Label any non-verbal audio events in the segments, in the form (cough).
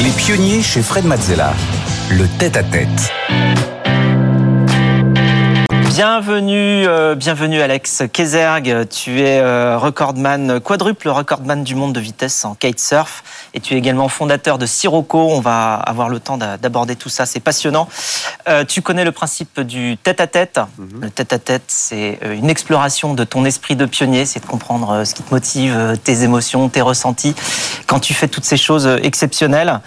Les pionniers chez Fred Mazzella. Le tête-à-tête. Bienvenue, euh, bienvenue Alex Kezerg. Tu es euh, recordman, quadruple recordman du monde de vitesse en kitesurf. Et tu es également fondateur de Sirocco. On va avoir le temps d'aborder tout ça, c'est passionnant. Euh, tu connais le principe du tête-à-tête. Mhm. Le tête-à-tête, c'est une exploration de ton esprit de pionnier. C'est de comprendre ce qui te motive, tes émotions, tes ressentis, quand tu fais toutes ces choses exceptionnelles.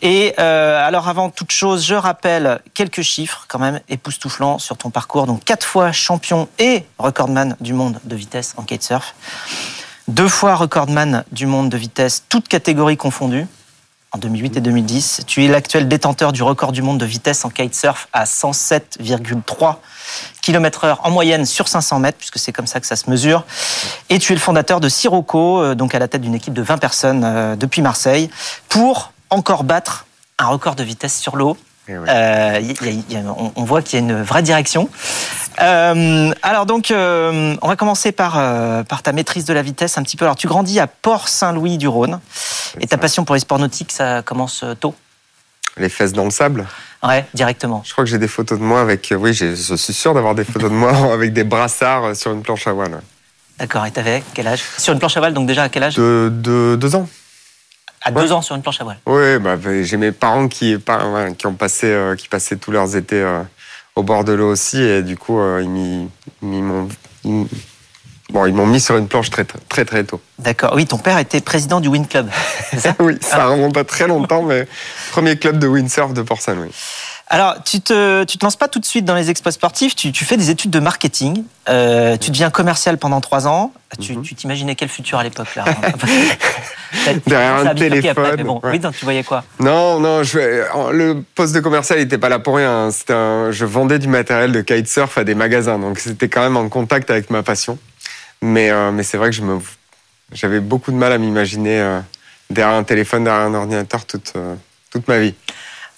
Et alors avant toute chose, je rappelle quelques chiffres quand même époustouflants sur ton parcours. Donc quatre fois champion et recordman du monde de vitesse en kitesurf. Deux fois recordman du monde de vitesse, toutes catégories confondues, en 2008 et 2010. Tu es l'actuel détenteur du record du monde de vitesse en kitesurf à 107,3 km heure en moyenne sur 500 mètres, puisque c'est comme ça que ça se mesure. Et tu es le fondateur de Sirocco, euh, donc à la tête d'une équipe de 20 personnes euh, depuis Marseille, pour encore battre un record de vitesse sur l'eau. Eh. Euh, y- y- y- on, on voit qu'il y a une vraie direction. Euh, alors donc, euh, on va commencer par, par ta maîtrise de la vitesse un petit peu. Alors tu grandis à Port-Saint-Louis du Rhône et ta ça. passion pour les sports nautiques, ça commence tôt? Les fesses dans le sable. Ouais, directement. Je crois que j'ai des photos de moi avec. Oui, je suis sûr d'avoir des photos de moi (laughs) avec des brassards sur une planche à voile. D'accord. Et t'avais quel âge? Sur une planche à voile, donc déjà à quel âge? De, de deux ans. À deux ans sur une planche à voile. Oui, bah, bah, j'ai mes parents qui, ont passé, euh, qui passaient tous leurs étés euh, au bord de l'eau aussi, et du coup, euh, ils m'ont, bon, ils m'ont mis sur une planche très, très, très, tôt. D'accord. Oui, ton père était président du Wind Club. Ça? (laughs) Oui, ça remonte à très longtemps, mais premier club de windsurf de Port-Saint-Louis. Alors, tu te, tu te lances pas tout de suite dans les exploits sportifs, tu, tu fais des études de marketing, euh, tu deviens commercial pendant trois ans. Tu Mhm. t'imaginais quel futur à l'époque là? (laughs) Derrière un après, téléphone, mais bon, ouais. Oui, donc tu voyais quoi? Non, non, je, le poste de commercial n'était pas là pour rien. Un- je vendais du matériel de kitesurf à des magasins, donc c'était quand même en contact avec ma passion. Mais, euh, mais c'est vrai que je me, j'avais beaucoup de mal à m'imaginer euh, derrière un téléphone, derrière un ordinateur toute, toute ma vie.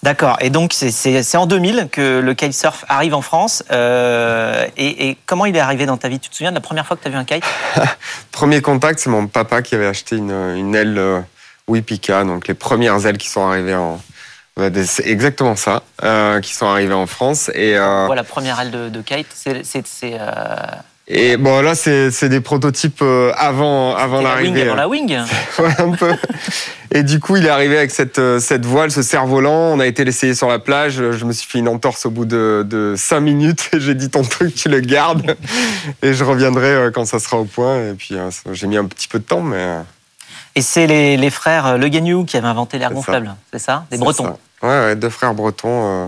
D'accord. Et donc, c'est- en 2000 que le kitesurf arrive en France. Euh, et, et comment il est arrivé dans ta vie? Tu te souviens de la première fois que tu as vu un kite? (laughs) Premier contact, c'est mon papa qui avait acheté une, une aile euh, Wipika, donc les premières ailes qui sont arrivées en. des- C'est exactement ça, euh, qui sont arrivées en France. Et, Voilà, première aile de, de kite? C'est et bon, là, c'est des prototypes euh, avant, avant c'est la wing l'arrivée. avant la wing. (laughs) Ouais, un peu. Et du coup, il est arrivé avec cette, euh, cette voile, ce cerf-volant. On a été l'essayer sur la plage. Je me suis fait une entorse au bout de, de cinq minutes. (laughs) Et j'ai dit, ton truc, tu le gardes. Et je reviendrai euh, quand ça sera au point. Et puis, ça- j'ai mis un petit peu de temps, mais. Et c'est les, les frères Le Gagnou qui avaient inventé l'air C'est gonflable, c'est ça? Des Bretons. ça. Ouais, ouais, deux frères bretons euh,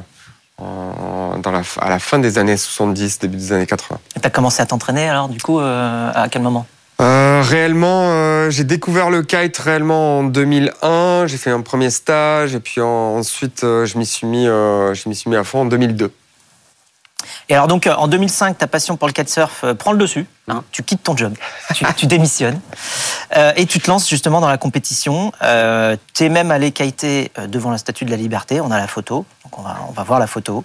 en- dans la, à la fin des années 70, début des années 80. Et t'as commencé à t'entraîner alors, du coup, euh, à quel moment? Euh, réellement, euh, j'ai découvert le kite réellement en 2001. J'ai fait un premier stage et puis en- ensuite euh, je m'y suis mis, euh, je m'y suis mis à fond en 2002. Et alors donc, euh, en 2005, ta passion pour le kitesurf euh, prend le dessus. hein. tu quittes ton job, tu, tu (laughs) démissionnes. Euh, et tu te lances justement dans la compétition. Euh, tu es même allé kiter devant la Statue de la Liberté. On a la photo, donc on va, on va voir la photo.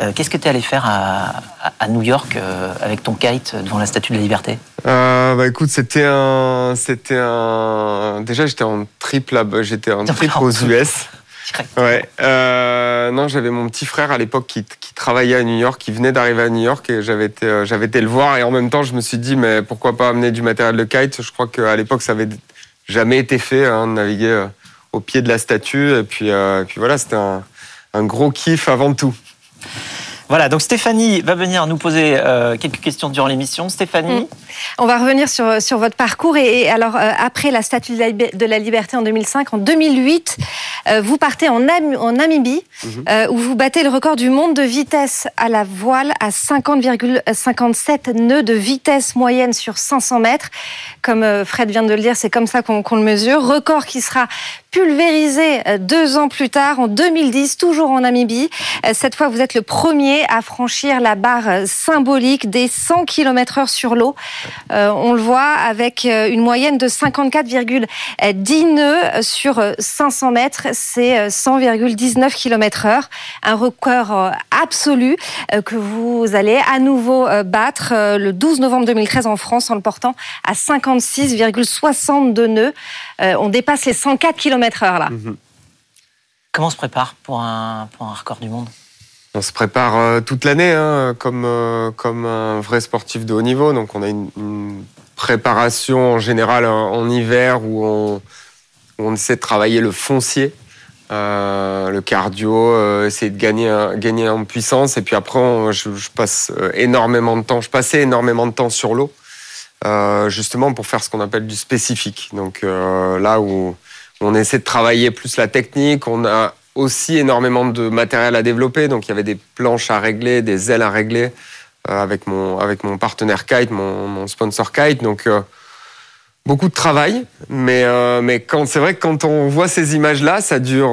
Euh, Qu'est-ce que tu es allé faire à, à- à New York avec ton kite devant la Statue de la Liberté? Bah écoute, c'était un, c'était un. Déjà, j'étais en trip là-bas. J'étais en trip aux US. Ouais. Euh, non, j'avais mon petit frère à l'époque qui, qui travaillait à New York, qui venait d'arriver à New York et j'avais été, euh, j'avais été le voir et en même temps je me suis dit mais pourquoi pas amener du matériel de kite? Je crois qu'à l'époque ça avait jamais été fait hein, de naviguer euh, au pied de la statue et puis, euh, et puis voilà c'était un, un gros kiff avant tout. Voilà, donc Stéphanie va venir nous poser euh, quelques questions durant l'émission. Stéphanie, Mm. On va revenir sur, sur votre parcours. Et, et alors, euh, après la Statue de la, Liberté en 2005, en 2008, euh, vous partez en, Nam- en Namibie, Mhm. euh, où vous battez le record du monde de vitesse à la voile à 50,57 nœuds de vitesse moyenne sur 500 mètres. Comme Fred vient de le dire, c'est comme ça qu'on le mesure. Record qui sera pulvérisé deux ans plus tard, en 2010, toujours en Namibie. Cette fois, vous êtes le premier à franchir la barre symbolique des 100 km heure sur l'eau. Euh, on le voit avec euh, une moyenne de 54,10 nœuds sur euh, 500 mètres. C'est euh, 100,19 km heure. Un record euh, absolu euh, que vous allez à nouveau euh, battre euh, le 12 novembre 2013 en France en le portant à 56,62 nœuds. Euh, On dépasse les 104 km heure là. Comment on se prépare pour un record du monde? On se prépare toute l'année hein, comme, comme un vrai sportif de haut niveau. Donc on a une, préparation en général en, hiver où on, essaie de travailler le foncier, euh, le cardio, euh, essayer de gagner, gagner en puissance. Et puis après, je, passe euh, énormément de temps, je passais énormément de temps sur l'eau, justement pour faire ce qu'on appelle du spécifique. Donc là où on essaie de travailler plus la technique, on a aussi énormément de matériel à développer. Donc il y avait des planches à régler, des ailes à régler avec mon avec mon partenaire Kite, mon, mon sponsor Kite. Donc beaucoup de travail, mais, euh, mais quand, c'est vrai que quand on voit ces images-là, ça dure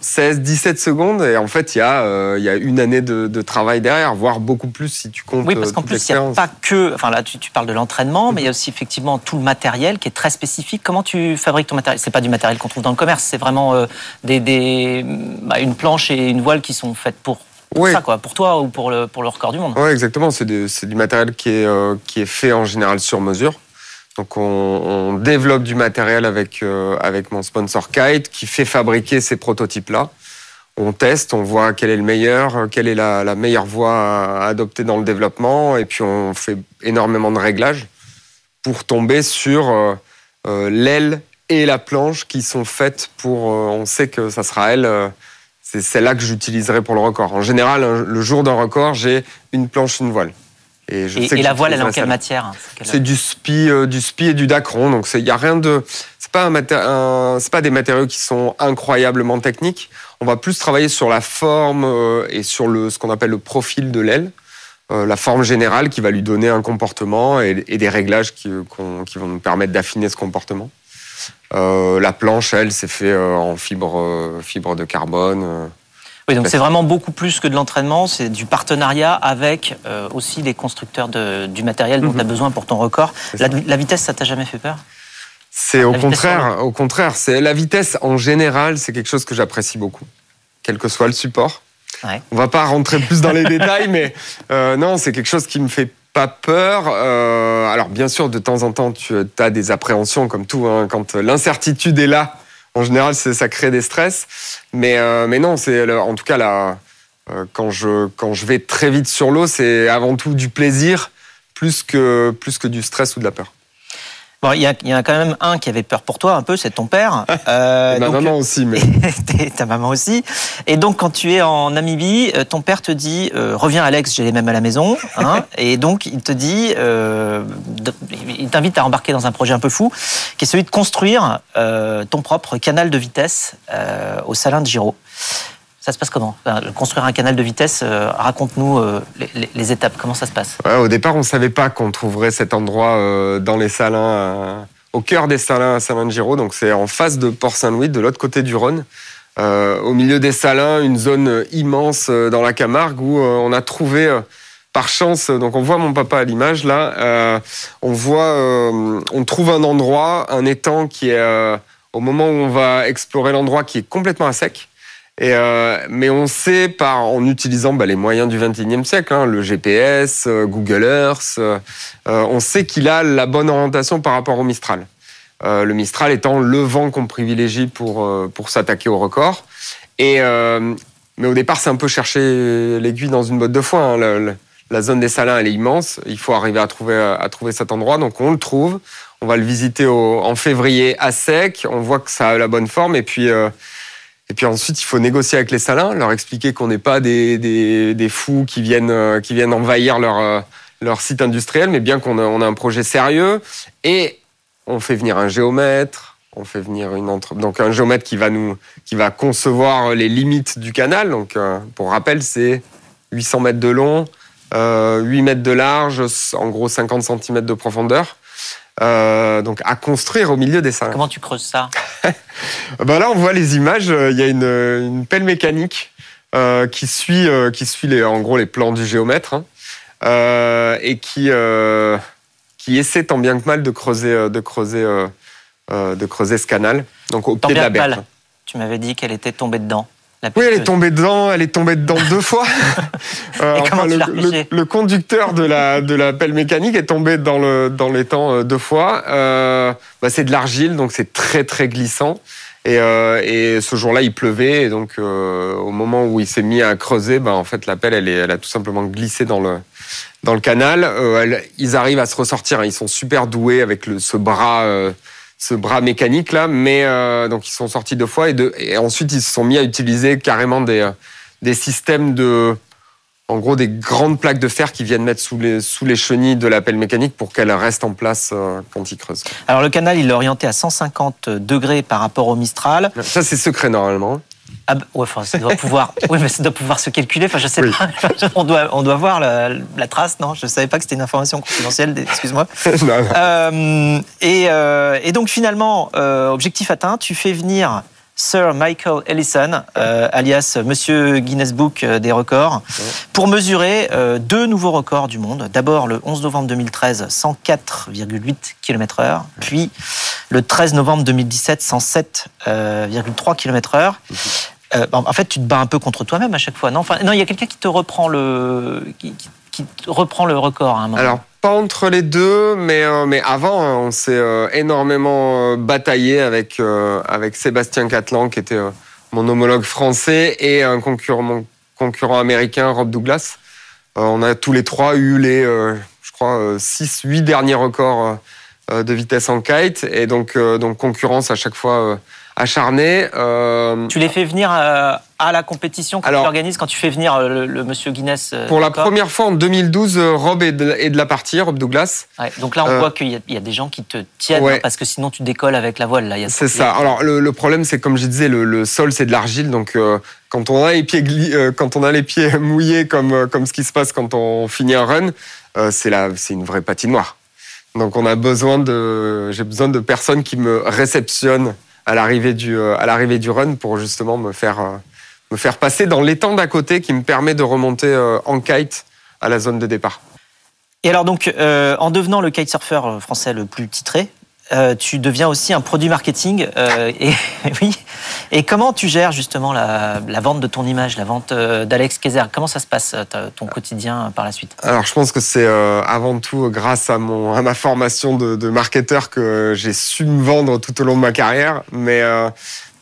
16, euh, 17 secondes, et en fait, il y, a, euh, y a une année de, travail derrière, voire beaucoup plus si tu comptes. Oui, parce qu'en plus, il n'y a pas que. Enfin, là, tu, parles de l'entraînement, mais il y a aussi effectivement tout le matériel qui est très spécifique. Comment tu fabriques ton matériel? C'est pas du matériel qu'on trouve dans le commerce, c'est vraiment des, des bah, une planche et une voile qui sont faites pour ça, quoi, pour toi ou pour le, pour le record du monde. Oui, exactement. C'est du matériel qui est, qui est fait en général sur mesure. Donc on, développe du matériel avec, euh, avec mon sponsor Kite qui fait fabriquer ces prototypes-là. On teste, on voit quel est le meilleur, quelle est la, meilleure voie à adopter dans le développement, et puis on fait énormément de réglages pour tomber sur euh, euh, l'aile et la planche qui sont faites pour. on sait que ça sera elle. c'est celle-là que j'utiliserai pour le record. En général, le jour d'un record, j'ai une planche, une voile. Et, la voile, elle est en quelle matière hein, C'est du spi, euh, du spi et du dacron. Donc il y a rien de, c'est pas un, c'est pas des matériaux qui sont incroyablement techniques. On va plus travailler sur la forme euh, et sur le ce qu'on appelle le profil de l'aile, euh, la forme générale qui va lui donner un comportement et, des réglages qui, qui, vont nous permettre d'affiner ce comportement. la planche, elle, c'est fait en fibre, fibre de carbone. Oui, donc c'est vraiment beaucoup plus que de l'entraînement, c'est du partenariat avec euh, aussi les constructeurs de, du matériel dont tu as mhm. besoin pour ton record. La, vitesse, ça t'a jamais fait peur? C'est au contraire, au contraire, c'est la vitesse en général, c'est quelque chose que j'apprécie beaucoup, quel que soit le support. Ouais. On va pas rentrer plus dans les (laughs) détails, mais euh, non, c'est quelque chose qui me fait pas peur. Euh, alors bien sûr, de temps en temps, tu as des appréhensions comme tout. Hein, quand l'incertitude est là, en général, ça crée des stress. Mais, euh, mais non, c'est en tout cas là, euh, quand, je, quand je vais très vite sur l'eau, c'est avant tout du plaisir plus que, plus que du stress ou de la peur. Bon, il y, a, y a quand même un qui avait peur pour toi un peu, c'est ton père. (laughs) Euh, ma maman aussi, mais (laughs) ta maman aussi. Et donc, quand tu es en Namibie, euh, ton père te dit euh, reviens Alex, j'ai les mêmes à la maison. Hein, (laughs) et donc, il te dit, euh, il t'invite à embarquer dans un projet un peu fou, qui est celui de construire euh, ton propre canal de vitesse au Salin de Giraud. Ça se passe comment Construire un canal de vitesse, euh, raconte-nous euh, les, étapes, comment ça se passe? Au départ, on ne savait pas qu'on trouverait cet endroit euh, dans les salins, au cœur des salins à Salin de Giraud, donc c'est en face de Port-Saint-Louis, de l'autre côté du Rhône. au milieu des salins, une zone immense dans la Camargue où on a trouvé par chance, donc on voit mon papa à l'image là, on voit, on trouve un endroit, un étang qui est au moment où on va explorer l'endroit qui est complètement à sec. Euh, mais on sait en utilisant bah, les moyens du 21e siècle, hein, le GPS, euh, Google Earth, euh, on sait qu'il a la bonne orientation par rapport au Mistral. le Mistral étant le vent qu'on privilégie pour s'attaquer au record. Mais au départ, c'est un peu chercher l'aiguille dans une botte de foin. Hein. la zone des Salins, elle est immense. Il faut arriver à trouver cet endroit. Donc on le trouve. On va le visiter en février à sec. On voit que ça a la bonne forme. Et puis et puis ensuite, il faut négocier avec les salins, leur expliquer qu'on n'est pas des, des, fous qui viennent, euh, qui viennent envahir leur, euh, leur site industriel, mais bien qu'on a, on a un projet sérieux. Et on fait venir un géomètre, on fait venir une entre... donc un géomètre qui va nous, qui va concevoir les limites du canal. Donc, euh, pour rappel, c'est 800 mètres de long, 8 mètres de large, en gros 50 cm de profondeur. Euh, donc à construire au milieu des salins. Comment tu creuses ça (laughs) ben Là, on voit les images. Il y a une, une pelle mécanique euh, qui suit, euh, qui suit les, en gros les plans du géomètre hein, euh, et qui, euh, qui essaie tant bien que mal de creuser, de creuser, de creuser ce canal. Donc au pied de la berge. Tu m'avais dit qu'elle était tombée dedans oui, elle est tombée dedans, elle est tombée dedans deux fois. (laughs) euh, enfin, le, le, conducteur de la, de la pelle mécanique est tombé dans le dans l'étang euh, deux fois. Euh, bah, c'est de l'argile, donc c'est très très glissant. Et, et ce jour-là, il pleuvait, et donc au moment où il s'est mis à creuser, ben, en fait, la pelle, elle, est, elle a tout simplement glissé dans le dans le canal. ils arrivent à se ressortir, hein. ils sont super doués avec le, ce bras ce bras mécanique là, mais euh, donc ils sont sortis deux fois et, ensuite ils se sont mis à utiliser carrément des, euh, des systèmes de, en gros des grandes plaques de fer qui viennent mettre sous les, sous les chenilles de la pelle mécanique pour qu'elle reste en place euh, quand ils creusent. Alors le canal il est orienté à 150 degrés par rapport au Mistral. Ça c'est secret normalement. Ah bah, ouais, enfin, ça doit pouvoir, (laughs) oui, mais ça doit pouvoir se calculer. Enfin, je sais pas. (laughs) On doit, on doit voir la, la trace. Non, je savais pas que c'était une information confidentielle. Excuse-moi. (laughs) euh, et, euh, et, donc finalement, euh, objectif atteint. Tu fais venir Sir Michael Ellison, alias Monsieur Guinness Book des records, pour mesurer deux nouveaux records du monde. D'abord le 11 novembre 2013, 104,8 km/h, puis le 13 novembre 2017, 107,3 km/h. En fait, tu te bats un peu contre toi-même à chaque fois, non? Non, il y a quelqu'un qui te reprend le, qui, reprend le record à un moment. Alors, pas entre les deux, mais, euh, mais avant, hein, on s'est euh, énormément euh, bataillé avec, avec Sébastien Catlan, qui était mon homologue français, et un concurrent, mon concurrent américain, Rob Douglas. on a tous les trois eu les, je crois, 6, 8 derniers records de vitesse en kite, et donc concurrence à chaque fois acharné. Euh... Tu les fais venir euh, à la compétition que tu organises quand tu fais venir euh, le, monsieur Guinness Pour la première fois en 2012, Rob est de, la partie, Rob Douglas. Ouais, donc là, on voit qu'il y, a des gens qui te tiennent hein, parce que sinon tu décolles avec la voile. C'est ça. Alors le, problème, c'est comme je disais, le, sol c'est de l'argile, donc quand on a les pieds quand on a les pieds (laughs) mouillés comme comme ce qui se passe quand on finit un run, c'est c'est une vraie patinoire. Donc on a besoin de, j'ai besoin de personnes qui me réceptionnent à l'arrivée du, euh, à l'arrivée du run pour justement me faire, euh, me faire passer dans l'étang d'à côté qui me permet de remonter euh, en kite à la zone de départ. Et alors donc, en devenant le kitesurfer français le plus titré, euh, tu deviens aussi un produit marketing. Euh, et (laughs) oui. Et comment tu gères justement la, vente de ton image, la vente euh, d'Alex Kayser Comment ça se passe ton quotidien par la suite? Alors, je pense que c'est avant tout grâce à mon à ma formation de, marketeur que j'ai su me vendre tout au long de ma carrière. Mais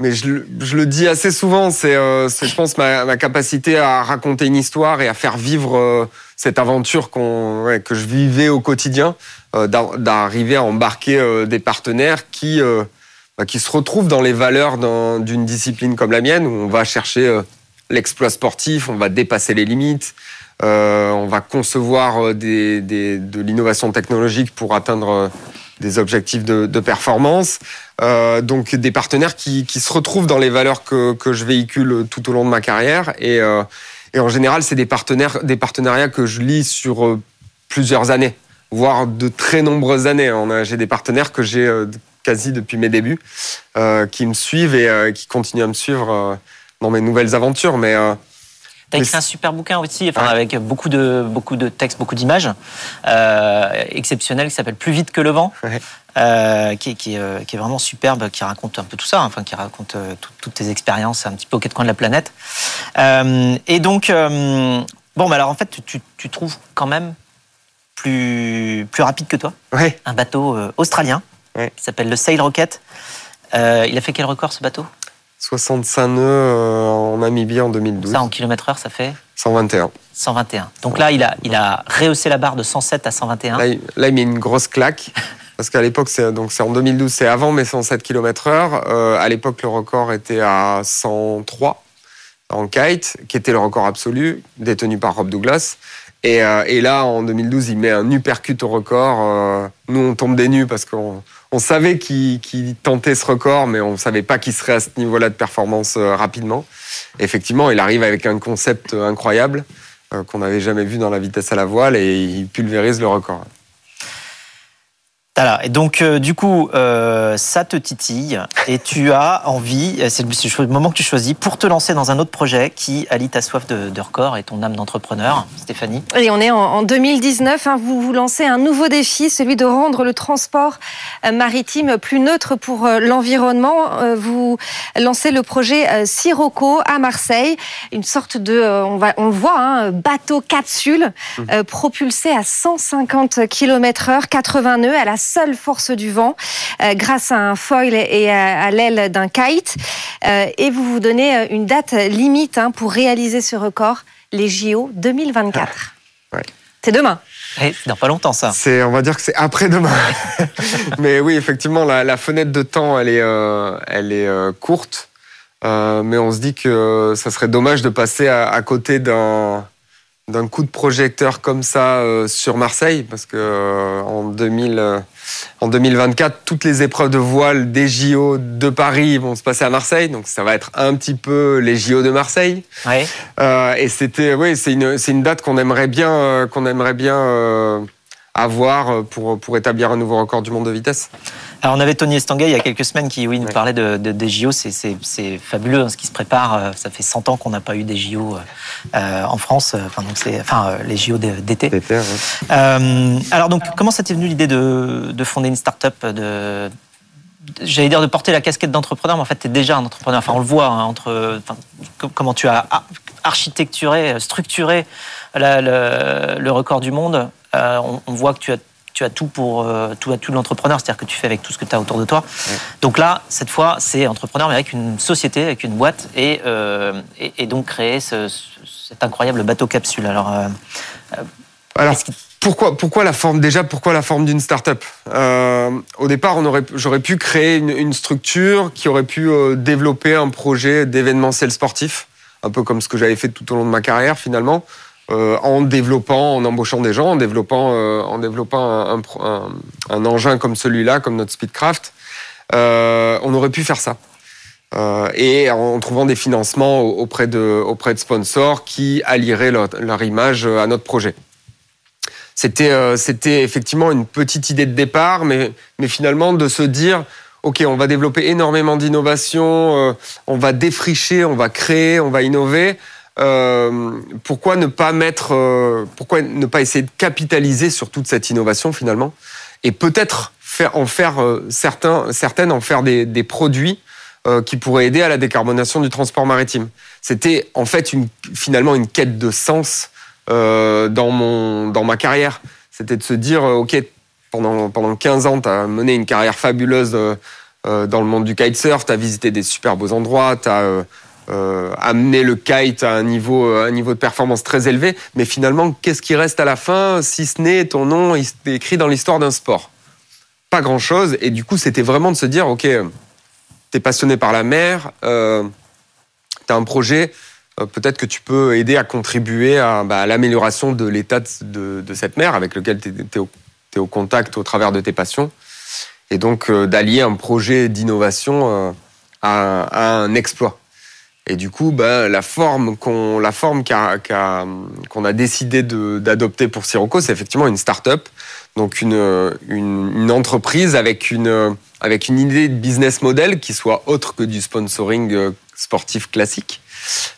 mais je, le dis assez souvent, c'est, je pense, ma, capacité à raconter une histoire et à faire vivre cette aventure que je vivais au quotidien. Euh, d'arriver à embarquer euh, des partenaires qui, euh, bah, qui se retrouvent dans les valeurs d'une discipline comme la mienne, où on va chercher l'exploit sportif, on va dépasser les limites, on va concevoir des, des, de l'innovation technologique pour atteindre des objectifs de, de performance. Donc des partenaires qui, qui, se retrouvent dans les valeurs que, que, je véhicule tout au long de ma carrière. Et, euh, et en général, c'est des, partenaires, des partenariats que je lis sur plusieurs années voire de très nombreuses années. J'ai des partenaires que j'ai euh, quasi depuis mes débuts, euh, qui me suivent et euh, qui continuent à me suivre dans mes nouvelles aventures. Mais T'as écrit un super bouquin aussi, enfin, avec beaucoup de, beaucoup de textes, beaucoup d'images, exceptionnel, qui s'appelle Plus vite que le vent, qui, qui, est vraiment superbe, qui raconte un peu tout ça, enfin, qui raconte toutes tes expériences un petit peu aux quatre coins de la planète. et donc, bon, mais alors en fait, tu, tu trouves quand même plus, plus rapide que toi. Un bateau euh, australien qui s'appelle le Sail Rocket. Euh, il a fait quel record ce bateau? 65 nœuds euh, en Namibie en 2012. Ça en kilomètre heure, ça fait 121. 121. Donc là, il a, il a rehaussé la barre de 107 à 121. Là, il, là, il met une grosse claque. (laughs) Parce qu'à l'époque, c'est donc c'est en 2012, c'est avant mes 107 km/h. à l'époque, le record était à 103 en kite, qui était le record absolu, détenu par Rob Douglas. Et, euh, et, là, en 2012, il met un uppercut au record. Euh, nous, on tombe des nues parce qu'on on savait qu'il tentait ce record, mais on ne savait pas qu'il serait à ce niveau-là de performance euh, rapidement. effectivement, il arrive avec un concept incroyable qu'on n'avait jamais vu dans la vitesse à la voile et il pulvérise le record. Voilà, et donc euh, du coup, euh, ça te titille et tu as envie, euh, c'est le, moment que tu choisis, pour te lancer dans un autre projet qui allie ta soif de, record et ton âme d'entrepreneur. Stéphanie Et on est en, 2019, hein, vous vous lancez un nouveau défi, celui de rendre le transport maritime plus neutre pour l'environnement. vous lancez le projet Sirocco à Marseille, une sorte de, on, va, on le voit, hein, bateau capsule mmh. propulsé à 150 km/h, 80 nœuds à la seule force du vent grâce à un foil et à, l'aile d'un kite. et vous vous donnez une date limite hein, pour réaliser ce record, les JO 2024. C'est demain. Et dans pas longtemps, ça. C'est, on va dire que c'est après-demain. (laughs) mais oui, effectivement, la, fenêtre de temps, elle est, euh, elle est euh, courte. Euh, mais on se dit que ça serait dommage de passer à côté d'un d'un coup de projecteur comme ça euh, sur Marseille, parce que euh, en, 2000, euh, en 2024, toutes les épreuves de voile des JO de Paris vont se passer à Marseille, donc ça va être un petit peu les JO de Marseille. et c'était, oui, c'est une, c'est une date qu'on aimerait bien, qu'on aimerait bien avoir pour, pour établir un nouveau record du monde de vitesse. Alors on avait Tony Estanguet il y a quelques semaines qui oui, nous parlait de, des JO, c'est fabuleux hein, ce qui se prépare. Euh, ça fait 100 ans qu'on n'a pas eu des JO euh, en France, euh, enfin, donc enfin les JO d'été. alors donc comment ça t'est venu l'idée de, de, fonder une start-up de j'allais dire de porter la casquette d'entrepreneur, mais en fait, tu es déjà un entrepreneur. Enfin, on le voit hein, entre comment tu as architecturé, structuré le, record du monde. on, voit que tu as tu as tout pour euh, tout, tout l'entrepreneur, c'est-à-dire que tu fais avec tout ce que tu as autour de toi. Donc là, cette fois, c'est entrepreneur, mais avec une société, avec une boîte, et, euh, et, donc créer ce, cet incroyable bateau capsule. Alors, euh, Alors pourquoi, pourquoi la forme déjà Pourquoi la forme d'une start-up? Au départ, on aurait, j'aurais pu créer une, une, structure qui aurait pu développer un projet d'événementiel sportif, un peu comme ce que j'avais fait tout au long de ma carrière finalement. Euh, en développant, en embauchant des gens, en développant, euh, en développant un, engin comme celui-là, comme notre Speedcraft. Euh, on aurait pu faire ça. et en trouvant des financements auprès de, auprès de sponsors qui allieraient leur, image à notre projet. C'était, c'était effectivement une petite idée de départ, mais, mais finalement de se dire, OK, on va développer énormément d'innovation, on va défricher, on va créer, on va innover. Euh, pourquoi ne pas mettre, euh, pourquoi ne pas essayer de capitaliser sur toute cette innovation finalement, et peut-être en faire euh, certains, certaines en faire des, produits qui pourraient aider à la décarbonation du transport maritime? C'était en fait finalement une quête de sens dans mon dans ma carrière. C'était de se dire ok pendant pendant 15 ans tu as mené une carrière fabuleuse dans le monde du kitesurf, tu as visité des super beaux endroits, tu as amener le kite à un niveau, euh, un niveau de performance très élevé. Mais finalement, qu'est-ce qui reste à la fin, si ce n'est ton nom écrit dans l'histoire d'un sport? Pas grand-chose. Et du coup, c'était vraiment de se dire, OK, t'es passionné par la mer, euh, t'as un projet, euh, peut-être que tu peux aider à contribuer à, bah, l'amélioration de l'état de, cette mer avec lequel tu es, au, contact au travers de tes passions. Et donc, d'allier un projet d'innovation à un exploit. Et du coup, bah, la forme qu'on a décidé d'adopter pour Sirocco, c'est effectivement une start-up, donc une, entreprise avec une, avec une idée de business model qui soit autre que du sponsoring euh, sportif classique,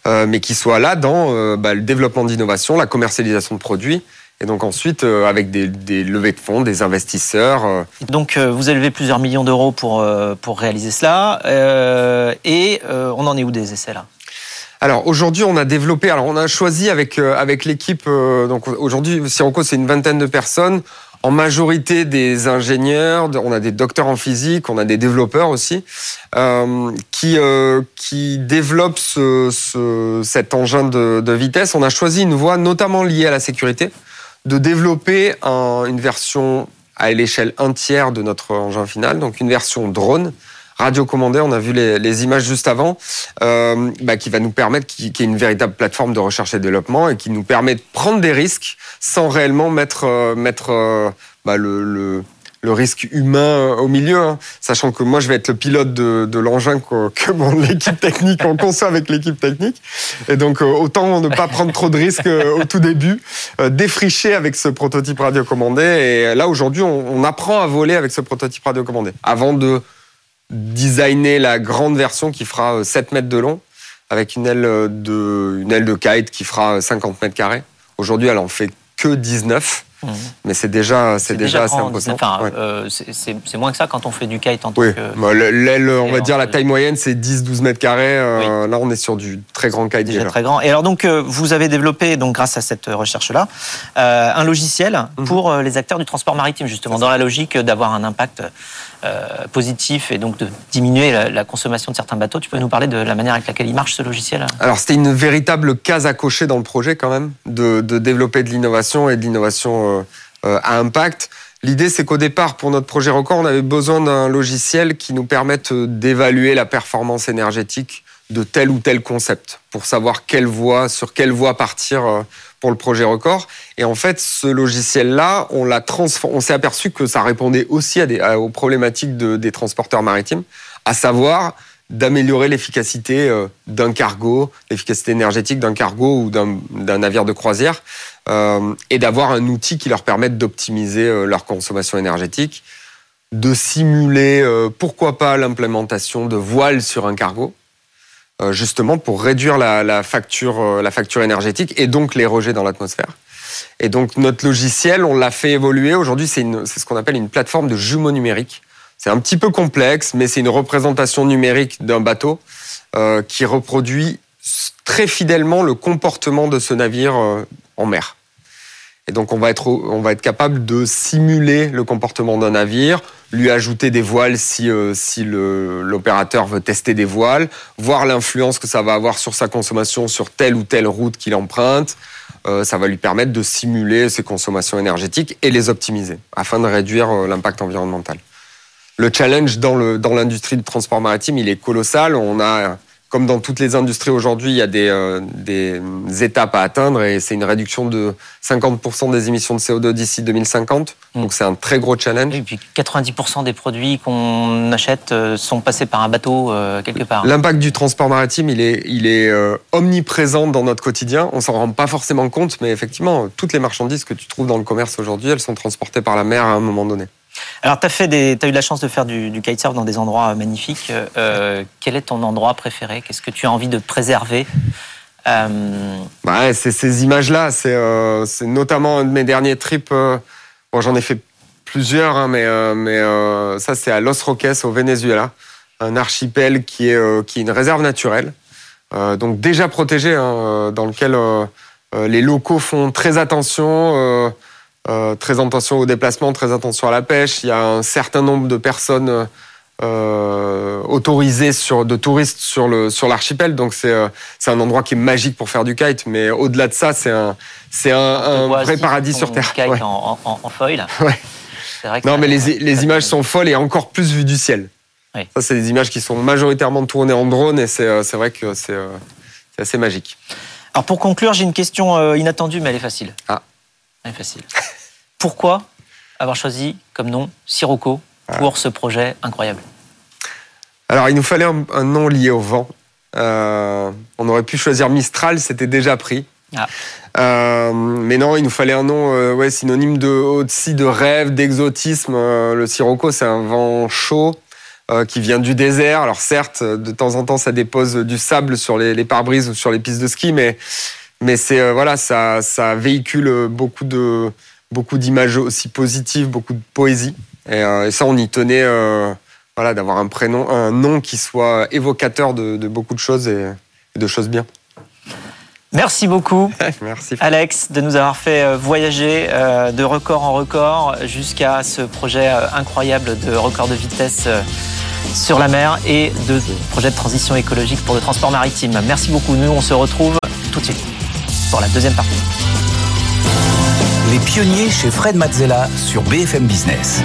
euh, mais qui soit là dans euh, bah, le développement d'innovation, la commercialisation de produits et donc ensuite, avec des, des, levées de fonds, des investisseurs. Donc vous avez levé plusieurs millions d'euros pour, pour réaliser cela. et on en est où des essais là? Alors aujourd'hui, on a développé. Alors on a choisi avec avec l'équipe. donc aujourd'hui, Sirocco, c'est une vingtaine de personnes. En majorité des ingénieurs, on a des docteurs en physique, on a des développeurs aussi, euh, qui euh, qui développent ce, ce, cet engin de, de, vitesse. On a choisi une voie notamment liée à la sécurité de développer une version à l'échelle un tiers de notre engin final, donc une version drone. Radiocommandé, on a vu les, images juste avant, euh, bah, qui va nous permettre, qui, est une véritable plateforme de recherche et développement et qui nous permet de prendre des risques sans réellement mettre, euh, mettre euh, bah, le risque humain euh, au milieu, hein. sachant que moi je vais être le pilote de, l'engin que, l'équipe (laughs) technique, on conçoit avec l'équipe technique. Et donc euh, autant ne pas prendre trop de risques euh, au tout début, défricher avec ce prototype radiocommandé. Et là aujourd'hui on, on apprend à voler avec ce prototype radiocommandé avant de designer la grande version qui fera 7 mètres de long avec une aile de, une aile de kite qui fera 50 mètres carrés. Aujourd'hui elle en fait que 19. Mmh. Mais c'est déjà, c'est déjà, assez impressionnant. Enfin, euh, c'est moins que ça quand on fait du kite en tant oui. que. Bah, l'aile, on va dire la taille moyenne, c'est 10-12 mètres carrés. Euh, là, on est sur du très grand kite déjà. Très grand. Et alors donc, euh, vous avez développé, donc grâce à cette recherche-là, un logiciel mmh. pour les acteurs du transport maritime, justement, dans la logique d'avoir un impact positif et donc de diminuer la, consommation de certains bateaux. Tu peux nous parler de la manière avec laquelle il marche ce logiciel? Alors, c'était une véritable case à cocher dans le projet quand même, de, de développer de l'innovation et de l'innovation euh, euh, à impact. L'idée, c'est qu'au départ, pour notre projet record, on avait besoin d'un logiciel qui nous permette d'évaluer la performance énergétique de tel ou tel concept pour savoir quelle voie, sur quelle voie partir euh, pour le projet record. Et en fait, ce logiciel-là, on l'a on s'est aperçu que ça répondait aussi à des, aux problématiques des transporteurs maritimes, à savoir d'améliorer l'efficacité euh, d'un cargo, l'efficacité énergétique d'un cargo ou d'un navire de croisière, euh, et d'avoir un outil qui leur permette d'optimiser euh, leur consommation énergétique, de simuler, pourquoi pas, l'implémentation de voiles sur un cargo, justement pour réduire la, facture, la facture énergétique et donc les rejets dans l'atmosphère. Et donc notre logiciel, on l'a fait évoluer. Aujourd'hui, c'est ce qu'on appelle une plateforme de jumeaux numériques c'est un petit peu complexe, mais c'est une représentation numérique d'un bateau euh, qui reproduit très fidèlement le comportement de ce navire euh, en mer. Et donc on va être on va être capable de simuler le comportement d'un navire, lui ajouter des voiles si euh, si l'opérateur veut tester des voiles, voir l'influence que ça va avoir sur sa consommation sur telle ou telle route qu'il emprunte. ça va lui permettre de simuler ses consommations énergétiques et les optimiser afin de réduire l'impact environnemental le challenge dans l'industrie du transport maritime, il est colossal. On a, comme dans toutes les industries aujourd'hui, il y a des, euh, des étapes à atteindre et c'est une réduction de 50% des émissions de CO2 d'ici 2050. Mm. Donc c'est un très gros challenge. Et puis 90% des produits qu'on achète euh, sont passés par un bateau euh, quelque part. L'impact du transport maritime, il est, il est omniprésent dans notre quotidien. On s'en rend pas forcément compte, mais effectivement, toutes les marchandises que tu trouves dans le commerce aujourd'hui, elles sont transportées par la mer à un moment donné. Alors, tu as, eu la chance de faire du, kitesurf dans des endroits euh, magnifiques. Euh, quel est ton endroit préféré? Qu'est-ce que tu as envie de préserver? Euh... Bah c'est ces images-là. Euh, c'est notamment un de mes derniers trips. bon, j'en ai fait plusieurs, hein, mais, ça, c'est à Los Roques, au Venezuela. Un archipel qui est, une réserve naturelle. donc, déjà protégé, hein, dans lequel les locaux font très attention euh, très attention au déplacement, très attention à la pêche. Il y a un certain nombre de personnes euh, autorisées sur, de touristes sur le sur l'archipel. Donc c'est euh, c'est un endroit qui est magique pour faire du kite. Mais au-delà de ça, c'est un c'est un, vrai paradis sur terre. Kite en, en, en, foil. (laughs) Ouais. Vrai non, mais les, les images sont folles et encore plus vues du ciel. Oui. Ça, c'est des images qui sont majoritairement tournées en drone et c'est vrai que c'est assez magique. Alors pour conclure, j'ai une question inattendue, mais elle est facile. Ah. Est facile. (laughs) Pourquoi avoir choisi comme nom Sirocco pour ce projet incroyable? Alors, il nous fallait un, nom lié au vent. Euh, on aurait pu choisir Mistral, c'était déjà pris. Ah. Euh, mais non, il nous fallait un nom euh, ouais, synonyme de, aussi de rêve, d'exotisme. le Sirocco, c'est un vent chaud qui vient du désert. Alors certes, de temps en temps, ça dépose du sable sur les, les pare-brises ou sur les pistes de ski, mais, mais c'est voilà, ça, ça véhicule beaucoup de, beaucoup d'images aussi positives, beaucoup de poésie. Et, euh, ça, on y tenait, euh, voilà, d'avoir un prénom, un nom qui soit évocateur de, beaucoup de choses et, de choses bien. Merci beaucoup, (laughs) Merci. Alex, de nous avoir fait euh, voyager de record en record jusqu'à ce projet incroyable de record de vitesse sur la mer et de projet de transition écologique pour le transport maritime. Merci beaucoup. Nous, on se retrouve tout de suite pour la deuxième partie. Les pionniers chez Fred Mazzella sur BFM Business.